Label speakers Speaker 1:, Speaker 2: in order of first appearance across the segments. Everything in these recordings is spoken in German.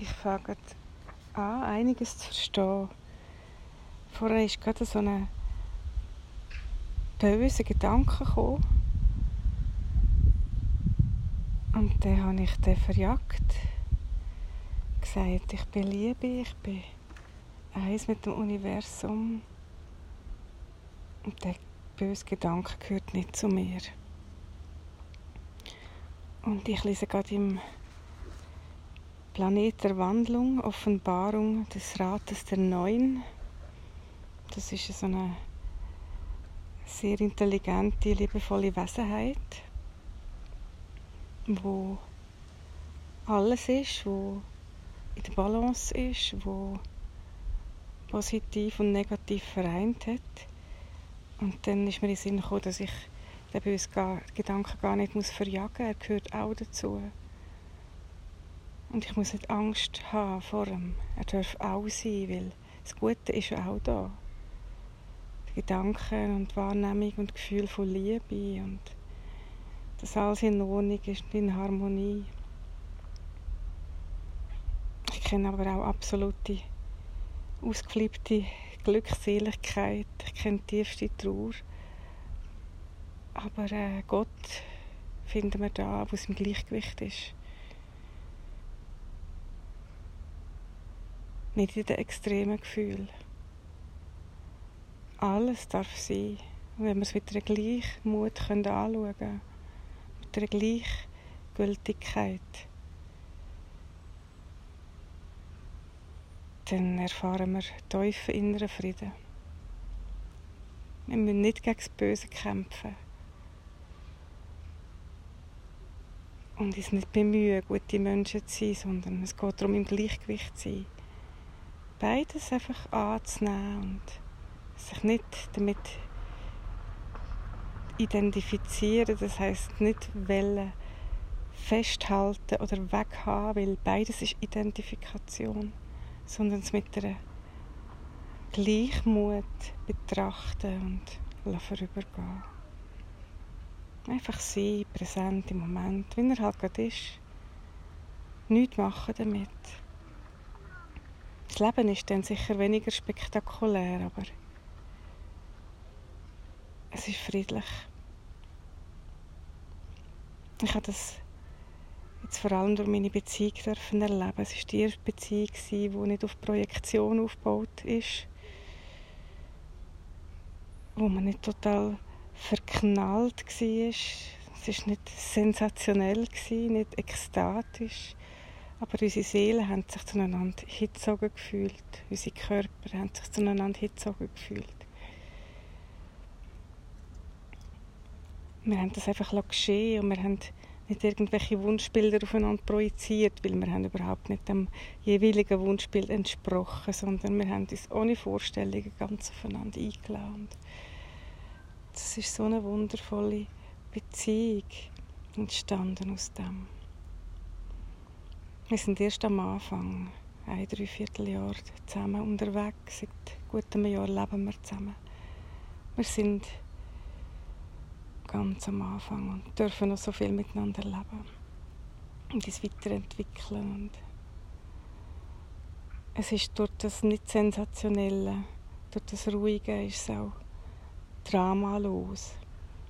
Speaker 1: ich fange an, einiges zu verstehen. Vorher ist gerade so ein böser Gedanke gekommen. Und dann habe ich den verjagt. Gesagt, ich bin Liebe, ich bin eins mit dem Universum. Und der böse Gedanke gehört nicht zu mir. Und ich lese gerade im Planet der Wandlung, Offenbarung des Rates der Neuen. Das ist so eine sehr intelligente, liebevolle Wesenheit, wo alles ist, wo in der Balance ist, wo positiv und negativ vereint hat. Und dann ist mir in den Sinn gekommen, dass ich den Gedanken gar nicht muss verjagen muss. Er gehört auch dazu. Und ich muss nicht Angst haben vor ihm. Er darf auch sein, weil das Gute ist auch da. Die Gedanken und Wahrnehmung und Gefühl von Liebe und dass alles in Ordnung ist und in Harmonie. Ich kenne aber auch absolute ausgeflippte Glückseligkeit. Ich kenne tiefste Trauer. Aber äh, Gott finden wir da, wo es im Gleichgewicht ist. Nicht in den extremen Gefühlen. Alles darf sein. Und wenn wir es mit einer Gleichmut anschauen können, mit einer Gleichgültigkeit, dann erfahren wir tiefen inneren Frieden. Wir müssen nicht gegen das Böse kämpfen. Und uns nicht bemühen, gute Menschen zu sein, sondern es geht darum, im Gleichgewicht zu sein beides einfach anzunehmen und sich nicht damit identifizieren, das heißt nicht wollen festhalten oder weghaben, weil beides ist Identifikation, sondern es mit einer Gleichmut betrachten und vorübergehen. Einfach sein, präsent im Moment, wie er halt gerade ist. Nichts machen damit. Das Leben ist dann sicher weniger spektakulär, aber es ist friedlich. Ich habe das jetzt vor allem durch meine Beziehung dürfen erleben. Es war die erste Beziehung, die nicht auf Projektion aufgebaut ist, wo man nicht total verknallt war. Es war nicht sensationell, nicht ekstatisch. Aber unsere Seelen haben sich zueinander hingezogen gefühlt. Unsere Körper haben sich zueinander hingezogen gefühlt. Wir haben das einfach geschehen und wir haben nicht irgendwelche Wunschbilder aufeinander projiziert, weil wir haben überhaupt nicht dem jeweiligen Wunschbild entsprochen, sondern wir haben uns ohne Vorstellungen ganz aufeinander eingeladen. Das ist so eine wundervolle Beziehung entstanden aus dem. Wir sind erst am Anfang, ein Dreivierteljahr zusammen unterwegs. Seit gut einem Jahr leben wir zusammen. Wir sind ganz am Anfang und dürfen noch so viel miteinander leben und uns weiterentwickeln. Und es ist durch das nicht sensationelle, durch das Ruhige ist es auch dramalos.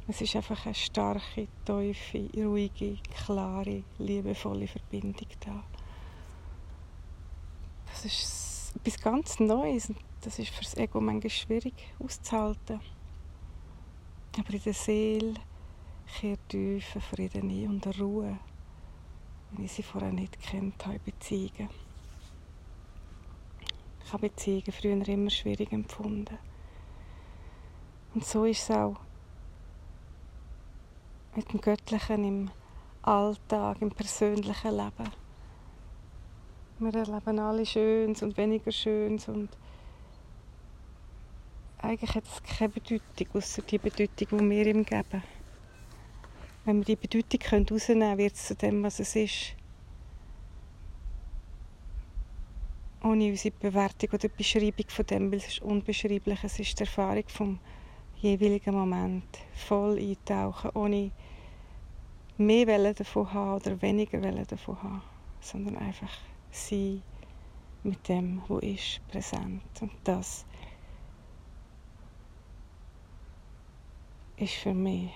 Speaker 1: Es ist einfach eine starke, tiefe, ruhige, klare, liebevolle Verbindung da. Das ist etwas ganz Neues das ist für das Ego manchmal schwierig auszuhalten. Aber in der Seele kehrt tiefer Frieden ein und Ruhe, wenn ich sie vorher nicht kennt habe, Beziehungen. Ich habe Beziehungen früher immer schwierig empfunden. Und so ist es auch mit dem Göttlichen im Alltag, im persönlichen Leben. Wir erleben alle Schönes und weniger Schönes und eigentlich hat es keine Bedeutung, außer die Bedeutung, die wir ihm geben. Wenn wir die Bedeutung herausnehmen können, wird es zu dem, was es ist. Ohne unsere Bewertung oder Beschreibung von dem, weil es ist unbeschreiblich. Es ist die Erfahrung vom jeweiligen Moment. Voll eintauchen, ohne mehr Wellen davon haben oder weniger Wellen davon haben, sondern einfach sein mit dem, wo ist, präsent. Und das ist für mich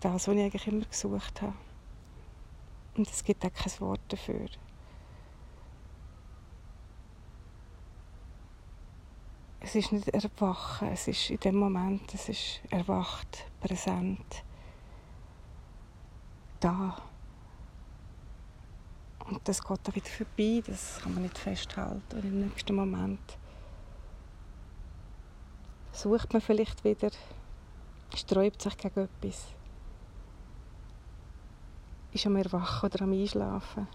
Speaker 1: das, was ich eigentlich immer gesucht habe. Und es gibt auch kein Wort dafür. Es ist nicht erwachen, es ist in dem Moment, es ist erwacht, präsent, da. Und das geht dann wieder vorbei, das kann man nicht festhalten. Und im nächsten Moment sucht man vielleicht wieder, sträubt sich gegen etwas ist am Erwachen oder am Einschlafen.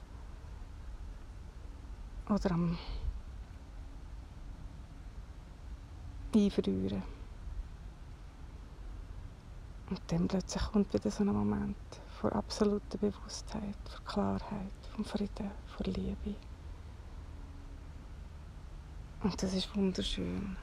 Speaker 1: Oder am Einfrieren. Und dann plötzlich kommt wieder so ein Moment vor absoluter Bewusstheit, vor Klarheit, vom Frieden, vor Liebe. Und das ist wunderschön.